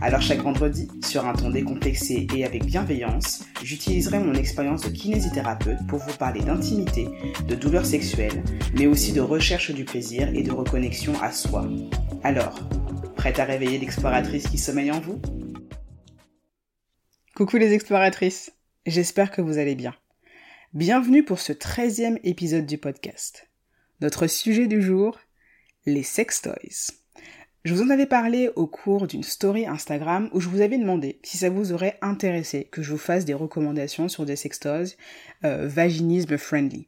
Alors chaque vendredi, sur un ton décomplexé et avec bienveillance, j'utiliserai mon expérience de kinésithérapeute pour vous parler d'intimité, de douleurs sexuelles, mais aussi de recherche du plaisir et de reconnexion à soi. Alors, prête à réveiller l'exploratrice qui sommeille en vous? Coucou les exploratrices, j'espère que vous allez bien. Bienvenue pour ce 13e épisode du podcast. Notre sujet du jour, les sex toys. Je vous en avais parlé au cours d'une story Instagram où je vous avais demandé si ça vous aurait intéressé que je vous fasse des recommandations sur des sextoys euh, vaginisme friendly.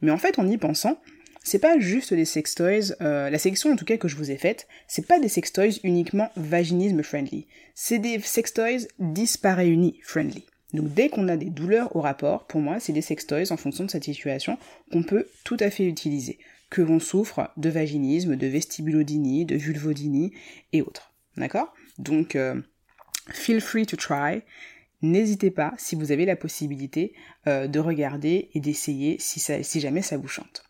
Mais en fait, en y pensant, c'est pas juste des sextoys, euh, la sélection en tout cas que je vous ai faite, c'est pas des sextoys uniquement vaginisme friendly, c'est des sextoys disparéunis friendly. Donc dès qu'on a des douleurs au rapport, pour moi, c'est des sextoys en fonction de cette situation qu'on peut tout à fait utiliser que l'on souffre de vaginisme, de vestibulodynie, de vulvodynie et autres. D'accord? Donc, euh, feel free to try. N'hésitez pas, si vous avez la possibilité, euh, de regarder et d'essayer si, jamais ça vous chante.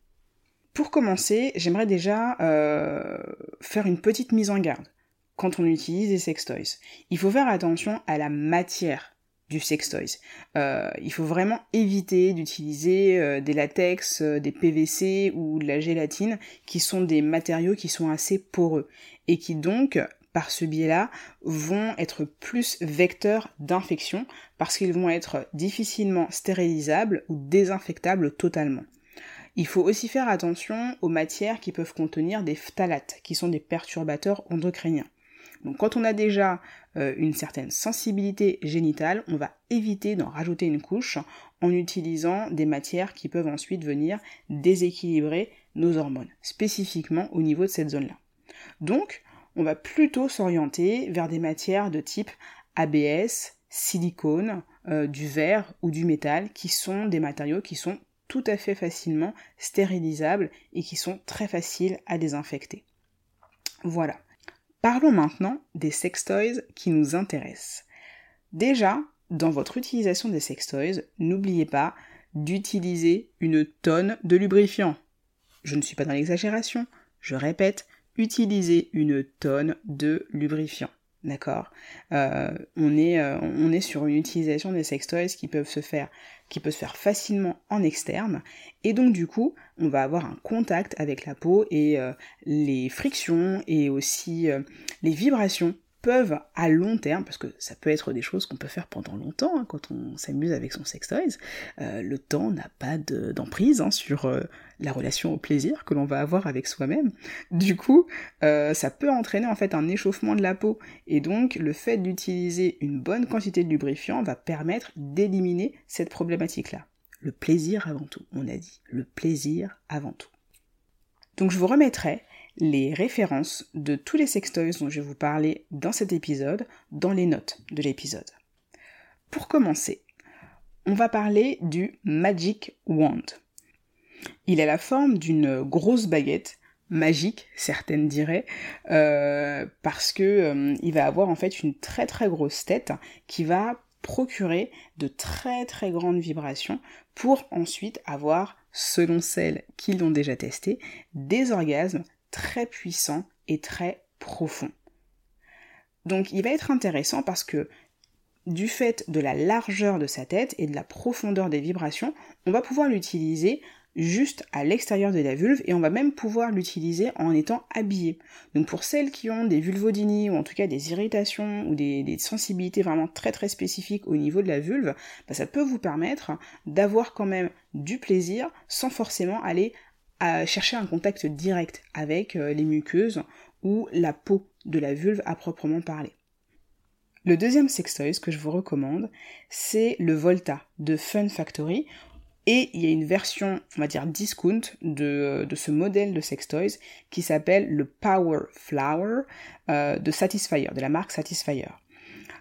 Pour commencer, j'aimerais déjà euh, faire une petite mise en garde quand on utilise des sextoys. Il faut faire attention à la matière sextoys. Euh, il faut vraiment éviter d'utiliser euh, des latex, euh, des PVC ou de la gélatine qui sont des matériaux qui sont assez poreux et qui donc par ce biais-là, vont être plus vecteurs d'infection parce qu'ils vont être difficilement stérilisables ou désinfectables totalement. Il faut aussi faire attention aux matières qui peuvent contenir des phtalates, qui sont des perturbateurs endocriniens. Donc quand on a déjà euh, une certaine sensibilité génitale, on va éviter d'en rajouter une couche en utilisant des matières qui peuvent ensuite venir déséquilibrer nos hormones, spécifiquement au niveau de cette zone-là. Donc, on va plutôt s'orienter vers des matières de type ABS, silicone, euh, du verre ou du métal, qui sont des matériaux qui sont tout à fait facilement stérilisables et qui sont très faciles à désinfecter. Voilà. Parlons maintenant des sextoys qui nous intéressent. Déjà, dans votre utilisation des sextoys, n'oubliez pas d'utiliser une tonne de lubrifiant. Je ne suis pas dans l'exagération, je répète, utilisez une tonne de lubrifiant. D'accord? Euh, on, euh, on est sur une utilisation des sextoys qui peuvent se faire qui peut se faire facilement en externe. Et donc du coup on va avoir un contact avec la peau et euh, les frictions et aussi les vibrations peuvent à long terme, parce que ça peut être des choses qu'on peut faire pendant longtemps hein, quand on s'amuse avec son sextoys, euh, le temps n'a pas d'emprise hein, sur euh, la relation au plaisir que l'on va avoir avec soi-même. Du coup, euh, ça peut entraîner en fait un échauffement de la peau, et donc le fait d'utiliser une bonne quantité de lubrifiant va permettre d'éliminer cette problématique-là. Le plaisir avant tout, on a dit, le plaisir avant tout. Donc je vous remettrai les références de tous les sextoys dont je vais vous parler dans cet épisode dans les notes de l'épisode. Pour commencer, on va parler du Magic Wand. Il a la forme d'une grosse baguette magique, certaines diraient, euh, parce que euh, il va avoir en fait une très très grosse tête qui va procurer de très très grandes vibrations pour ensuite avoir, selon celles qui l'ont déjà testé, des orgasmes très puissant et très profond. Donc il va être intéressant parce que du fait de la largeur de sa tête et de la profondeur des vibrations, on va pouvoir l'utiliser juste à l'extérieur de la vulve et on va même pouvoir l'utiliser en étant habillé. Donc pour celles qui ont des vulvodynies ou en tout cas des irritations ou des, sensibilités vraiment très très spécifiques au niveau de la vulve, bah, ça peut vous permettre d'avoir quand même du plaisir sans forcément aller chercher un contact direct avec euh, les muqueuses ou la peau de la vulve à proprement parler. Le deuxième sextoy que je vous recommande, c'est le Volta de Fun Factory. Et il y a une version, on va dire, discount de, de ce modèle de sextoys qui s'appelle le Power Flower euh, de Satisfyer, de la marque Satisfyer.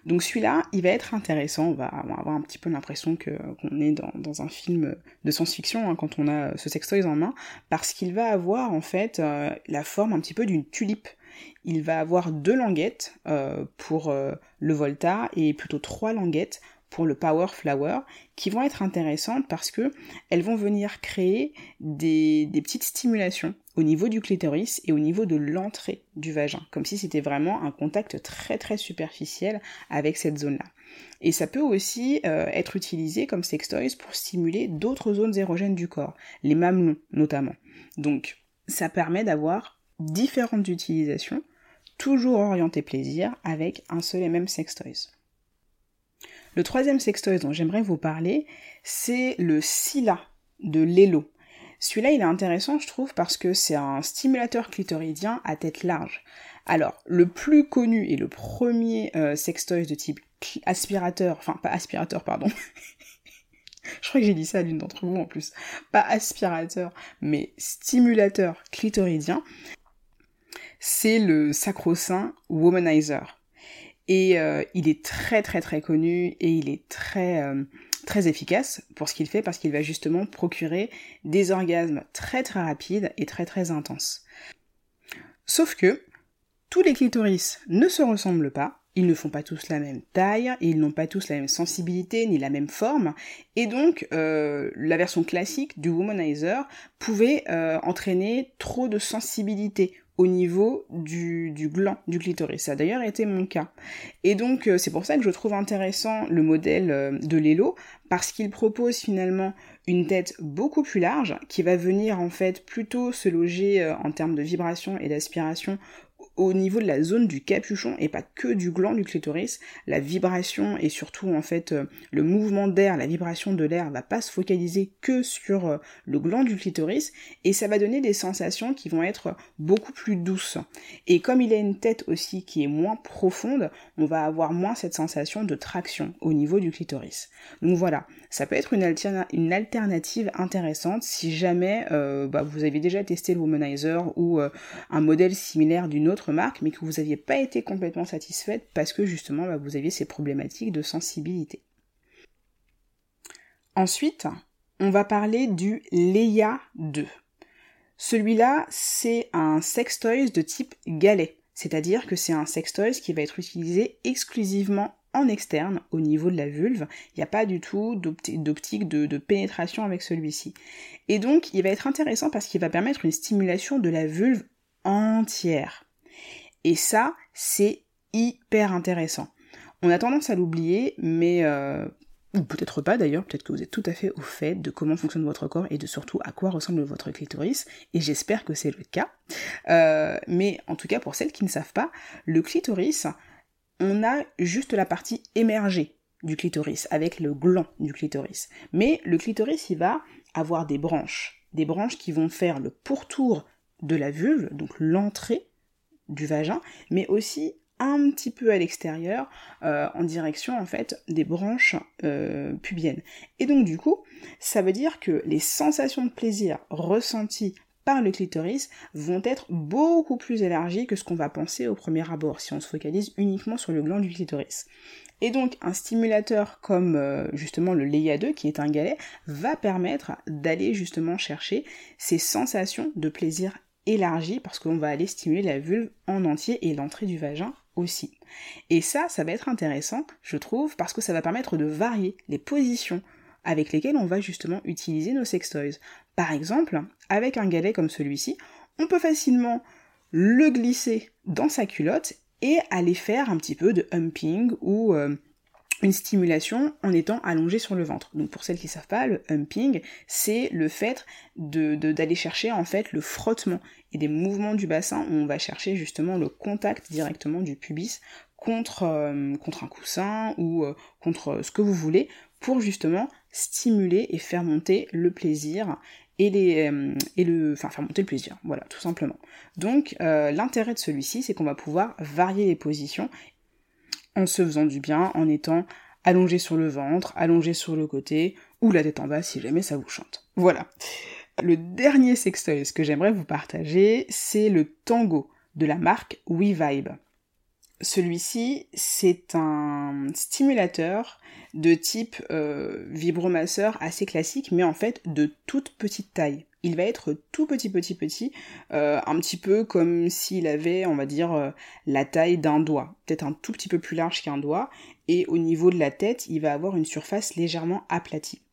Donc celui-là, il va être intéressant, on va avoir un petit peu l'impression qu'on est dans, un film de science-fiction hein, quand on a ce sextoys en main, parce qu'il va avoir en fait euh, la forme un petit peu d'une tulipe. Il va avoir deux languettes euh, pour euh, le Volta et plutôt trois languettes pour le Power Flower, qui vont être intéressantes parce que elles vont venir créer des, petites stimulations au niveau du clitoris et au niveau de l'entrée du vagin, comme si c'était vraiment un contact très très superficiel avec cette zone-là. Et ça peut aussi euh, être utilisé comme sextoys pour stimuler d'autres zones érogènes du corps, les mamelons notamment. Donc ça permet d'avoir différentes utilisations, toujours orientées plaisir, avec un seul et même sextoys. Le troisième sextoy dont j'aimerais vous parler, c'est le Scylla de Lelo. Celui-là, il est intéressant, je trouve, parce que c'est un stimulateur clitoridien à tête large. Alors, le plus connu et le premier euh, sextoy de type aspirateur, enfin pas aspirateur, pardon. je crois que j'ai dit ça à l'une d'entre vous en plus. Pas aspirateur, mais stimulateur clitoridien. C'est le sacro-saint womanizer. Et euh, il est très très très connu et il est très euh, très efficace pour ce qu'il fait parce qu'il va justement procurer des orgasmes très très rapides et très très intenses. Sauf que tous les clitoris ne se ressemblent pas, ils ne font pas tous la même taille, ils n'ont pas tous la même sensibilité ni la même forme, et donc euh, la version classique du womanizer pouvait entraîner trop de sensibilité au niveau du, gland du clitoris. Ça a d'ailleurs été mon cas. Et donc euh, c'est pour ça que je trouve intéressant le modèle euh, de Lelo, parce qu'il propose finalement une tête beaucoup plus large, qui va venir en fait plutôt se loger euh, en termes de vibration et d'aspiration au niveau de la zone du capuchon et pas que du gland du clitoris, la vibration et surtout en fait euh, le mouvement d'air, la vibration de l'air va pas se focaliser que sur euh, le gland du clitoris et ça va donner des sensations qui vont être beaucoup plus douces. Et comme il a une tête aussi qui est moins profonde, on va avoir moins cette sensation de traction au niveau du clitoris. Donc voilà, ça peut être une, alternative intéressante si jamais euh, bah, vous avez déjà testé le womanizer ou un modèle similaire d'une autre mais que vous n'aviez pas été complètement satisfaite parce que justement bah, vous aviez ces problématiques de sensibilité. Ensuite, on va parler du Leia 2. Celui-là, c'est un sextoys de type galet, c'est-à-dire que c'est un sextoys qui va être utilisé exclusivement en externe au niveau de la vulve. Il n'y a pas du tout d'optique de, pénétration avec celui-ci. Et donc, il va être intéressant parce qu'il va permettre une stimulation de la vulve entière. Et ça, c'est hyper intéressant. On a tendance à l'oublier, mais euh, ou peut-être pas d'ailleurs, peut-être que vous êtes tout à fait au fait de comment fonctionne votre corps et de surtout à quoi ressemble votre clitoris, et j'espère que c'est le cas. Euh, mais en tout cas, pour celles qui ne savent pas, le clitoris, on a juste la partie émergée du clitoris, avec le gland du clitoris. Mais le clitoris, il va avoir des branches, des branches qui vont faire le pourtour de la vulve, donc l'entrée du vagin, mais aussi un petit peu à l'extérieur, euh, en direction en fait des branches euh, pubiennes. Et donc du coup, ça veut dire que les sensations de plaisir ressenties par le clitoris vont être beaucoup plus élargies que ce qu'on va penser au premier abord si on se focalise uniquement sur le gland du clitoris. Et donc un stimulateur comme euh, justement le Leia 2 qui est un galet va permettre d'aller justement chercher ces sensations de plaisir élargie parce qu'on va aller stimuler la vulve en entier et l'entrée du vagin aussi. Et ça, ça va être intéressant, je trouve, parce que ça va permettre de varier les positions avec lesquelles on va justement utiliser nos sextoys. Par exemple, avec un galet comme celui-ci, on peut facilement le glisser dans sa culotte et aller faire un petit peu de humping ou euh, une stimulation en étant allongé sur le ventre. Donc pour celles qui ne savent pas, le humping, c'est le fait de, d'aller chercher en fait le frottement et des mouvements du bassin où on va chercher justement le contact directement du pubis contre, euh, un coussin ou euh, contre ce que vous voulez pour justement stimuler et faire monter le plaisir et, les, euh, le, enfin faire monter le plaisir, voilà, tout simplement. Donc l'intérêt de celui-ci, c'est qu'on va pouvoir varier les positions en se faisant du bien, en étant allongé sur le ventre, allongé sur le côté, ou la tête en bas si jamais ça vous chante. Voilà. Le dernier sextoy que j'aimerais vous partager, c'est le tango de la marque WeVibe. celui-ci, c'est un stimulateur de type euh, vibromasseur assez classique, mais en fait de toute petite taille. Il va être tout petit, petit, petit, euh, un petit peu comme s'il avait, on va dire, euh, la taille d'un doigt, peut-être un tout petit peu plus large qu'un doigt, et au niveau de la tête, il va avoir une surface légèrement aplatie.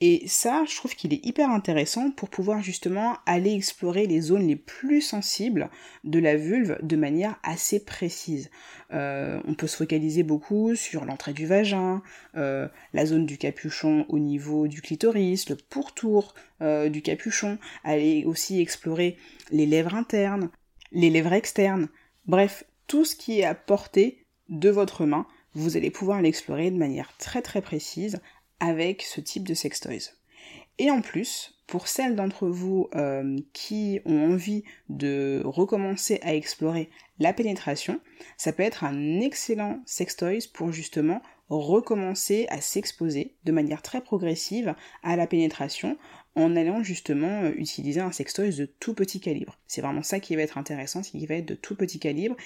Et ça, je trouve qu'il est hyper intéressant pour pouvoir justement aller explorer les zones les plus sensibles de la vulve de manière assez précise. Euh, on peut se focaliser beaucoup sur l'entrée du vagin, euh, la zone du capuchon au niveau du clitoris, le pourtour euh, du capuchon, aller aussi explorer les lèvres internes, les lèvres externes, bref, tout ce qui est à portée de votre main, vous allez pouvoir l'explorer de manière très très précise avec ce type de sextoys. Et en plus, pour celles d'entre vous euh, qui ont envie de recommencer à explorer la pénétration, ça peut être un excellent sextoys pour justement recommencer à s'exposer de manière très progressive à la pénétration en allant justement euh, utiliser un sextoys de tout petit calibre. C'est vraiment ça qui va être intéressant, c'est qu'il va être de tout petit calibre.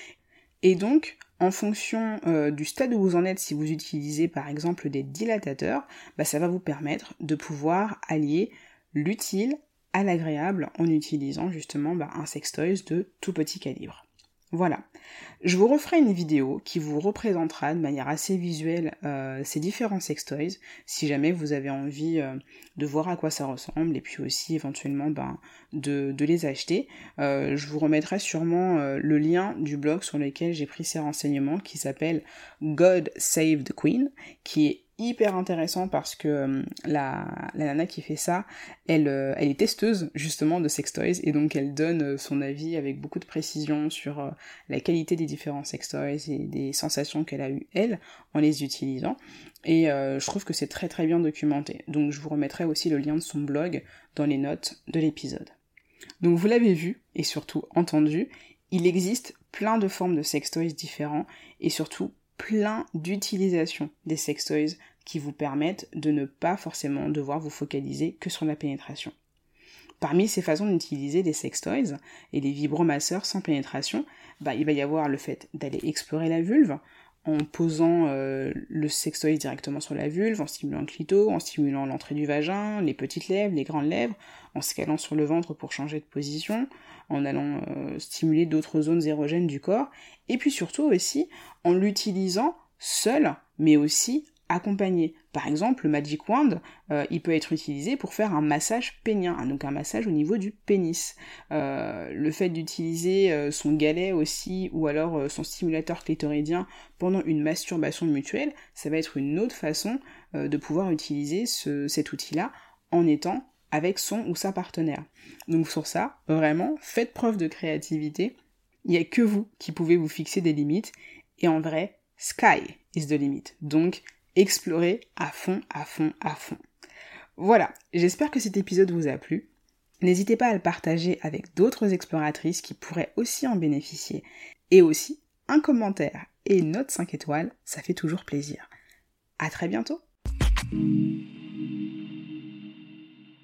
Et donc, en fonction euh, du stade où vous en êtes, si vous utilisez par exemple des dilatateurs, bah, ça va vous permettre de pouvoir allier l'utile à l'agréable en utilisant justement bah, un sextoys de tout petit calibre. Voilà. Je vous referai une vidéo qui vous représentera de manière assez visuelle euh, ces différents sextoys, si jamais vous avez envie euh, de voir à quoi ça ressemble, et puis aussi éventuellement ben, de, les acheter. Euh, je vous remettrai sûrement le lien du blog sur lequel j'ai pris ces renseignements, qui s'appelle God Save the Queen, qui est hyper intéressant parce que euh, la, nana qui fait ça, elle, euh, est testeuse justement de sextoys et donc elle donne euh, son avis avec beaucoup de précision sur la qualité des différents sextoys et des sensations qu'elle a eues elle en les utilisant. Et je trouve que c'est très très bien documenté. Donc je vous remettrai aussi le lien de son blog dans les notes de l'épisode. Donc vous l'avez vu et surtout entendu, il existe plein de formes de sextoys différents et surtout plein d'utilisations des sextoys qui vous permettent de ne pas forcément devoir vous focaliser que sur la pénétration. Parmi ces façons d'utiliser des sextoys et des vibromasseurs sans pénétration, bah, il va y avoir le fait d'aller explorer la vulve en posant euh, le sextoy directement sur la vulve, en stimulant le clito, en stimulant l'entrée du vagin, les petites lèvres, les grandes lèvres, en se sur le ventre pour changer de position, en allant euh, stimuler d'autres zones érogènes du corps, et puis surtout aussi en l'utilisant seul, mais aussi accompagné. Par exemple, le Magic Wand, euh, il peut être utilisé pour faire un massage pénien, donc un massage au niveau du pénis. Euh, le fait d'utiliser euh, son galet aussi, ou alors son stimulateur clitoridien pendant une masturbation mutuelle, ça va être une autre façon de pouvoir utiliser cet outil-là en étant avec son ou sa partenaire. Donc sur ça, vraiment, faites preuve de créativité. Il n'y a que vous qui pouvez vous fixer des limites. Et en vrai, sky is the limit. Donc explorer à fond, à fond, à fond. Voilà, j'espère que cet épisode vous a plu. N'hésitez pas à le partager avec d'autres exploratrices qui pourraient aussi en bénéficier. Et aussi, un commentaire et une note 5 étoiles, ça fait toujours plaisir. À très bientôt!